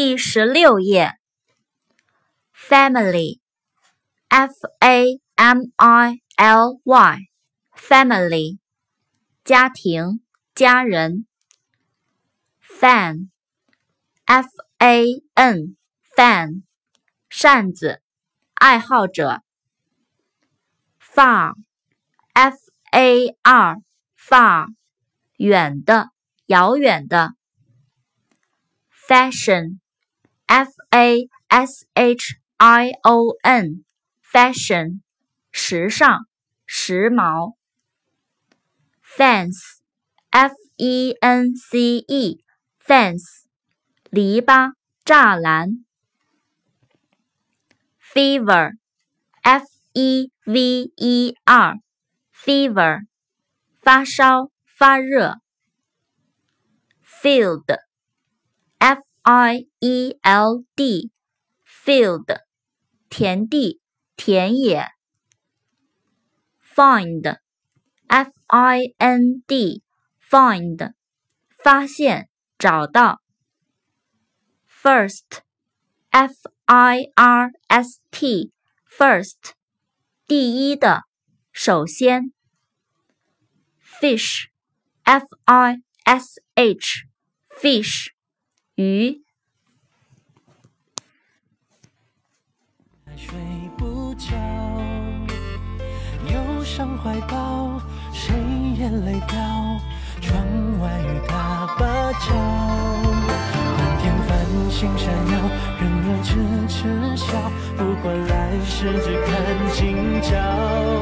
第十六页，family，f a m i l y，family，家庭、家人。fan，f a n，fan，扇子，爱好者。far，f a r，far，远的，遥远的。fashion。F A S H I O N，fashion，时尚，时髦。Fence，F E N C E，fence，篱笆，栅栏。Fever，F E V E R，fever，发烧，发热。Field I E L D field 田地田野 find F I N D find 发现找到 first F I R S T first 第一的首先 fish F I S H fish 鱼。睡不着，忧伤怀抱，谁眼泪掉？窗外雨打芭蕉，满天繁星闪耀，人儿痴痴笑，不管来世只看今朝。